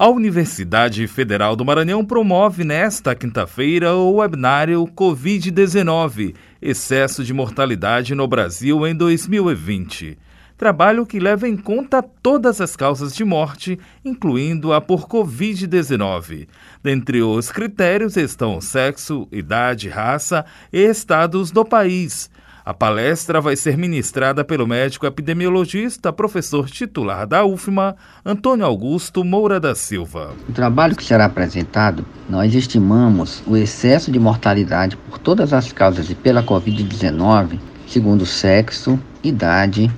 A Universidade Federal do Maranhão promove nesta quinta-feira o webinário Covid-19 Excesso de Mortalidade no Brasil em 2020. Trabalho que leva em conta todas as causas de morte, incluindo a por Covid-19. Dentre os critérios estão sexo, idade, raça e estados do país. A palestra vai ser ministrada pelo médico epidemiologista, professor titular da UFMA, Antônio Augusto Moura da Silva. O trabalho que será apresentado, nós estimamos o excesso de mortalidade por todas as causas e pela Covid-19, segundo sexo, idade,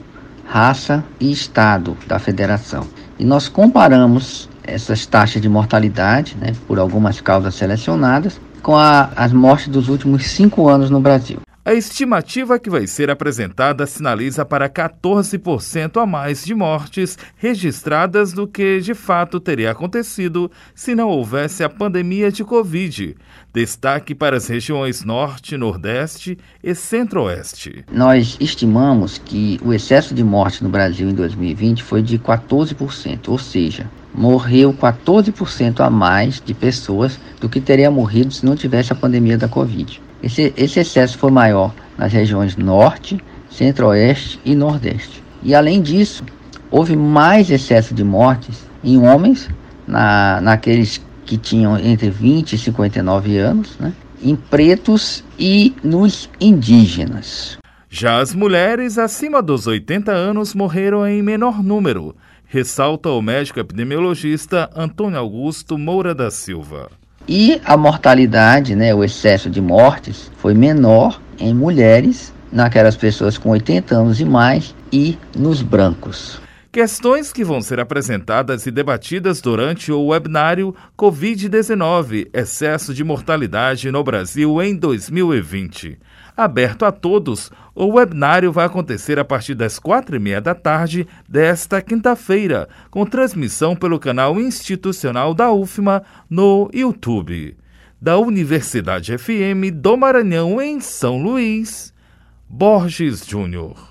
raça e estado da federação. E nós comparamos essas taxas de mortalidade, né, por algumas causas selecionadas, com a, as mortes dos últimos cinco anos no Brasil. A estimativa que vai ser apresentada sinaliza para 14% a mais de mortes registradas do que de fato teria acontecido se não houvesse a pandemia de Covid. Destaque para as regiões Norte, Nordeste e Centro-Oeste. Nós estimamos que o excesso de mortes no Brasil em 2020 foi de 14%, ou seja, morreu 14% a mais de pessoas do que teria morrido se não tivesse a pandemia da Covid. Esse, esse excesso foi maior nas regiões Norte, Centro-Oeste e Nordeste. E além disso, houve mais excesso de mortes em homens, na, naqueles que tinham entre 20 e 59 anos, né? em pretos e nos indígenas. Já as mulheres acima dos 80 anos morreram em menor número, ressalta o médico epidemiologista Antônio Augusto Moura da Silva. E a mortalidade, né, o excesso de mortes, foi menor em mulheres, naquelas pessoas com 80 anos e mais e nos brancos. Questões que vão ser apresentadas e debatidas durante o webinário Covid-19 Excesso de Mortalidade no Brasil em 2020 aberto a todos. O webinário vai acontecer a partir das quatro e meia da tarde desta quinta-feira, com transmissão pelo canal institucional da UFMA no YouTube. Da Universidade FM do Maranhão, em São Luís, Borges Júnior.